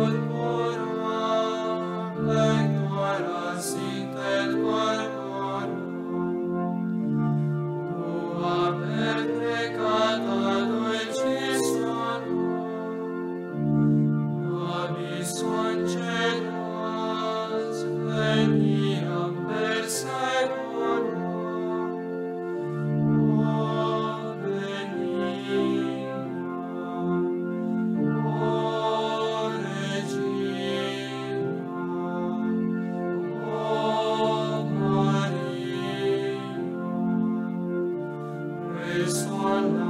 boy. this one.